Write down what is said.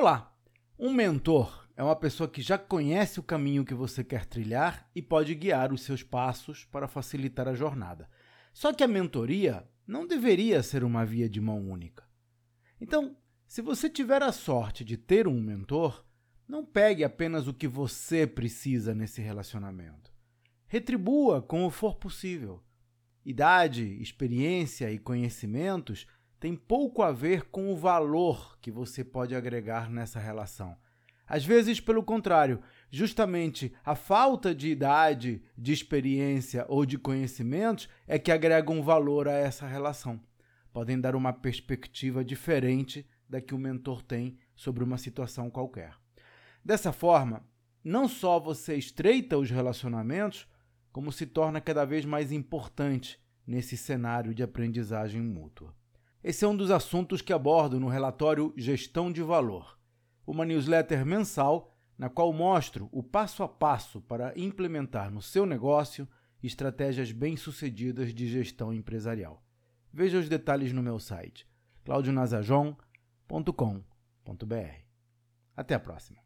Olá! Um mentor é uma pessoa que já conhece o caminho que você quer trilhar e pode guiar os seus passos para facilitar a jornada. Só que a mentoria não deveria ser uma via de mão única. Então, se você tiver a sorte de ter um mentor, não pegue apenas o que você precisa nesse relacionamento. Retribua como for possível. Idade, experiência e conhecimentos tem pouco a ver com o valor que você pode agregar nessa relação. Às vezes, pelo contrário, justamente a falta de idade, de experiência ou de conhecimentos é que agrega um valor a essa relação. Podem dar uma perspectiva diferente da que o mentor tem sobre uma situação qualquer. Dessa forma, não só você estreita os relacionamentos, como se torna cada vez mais importante nesse cenário de aprendizagem mútua. Esse é um dos assuntos que abordo no relatório Gestão de Valor, uma newsletter mensal na qual mostro o passo a passo para implementar no seu negócio estratégias bem-sucedidas de gestão empresarial. Veja os detalhes no meu site claudionazajon.com.br. Até a próxima.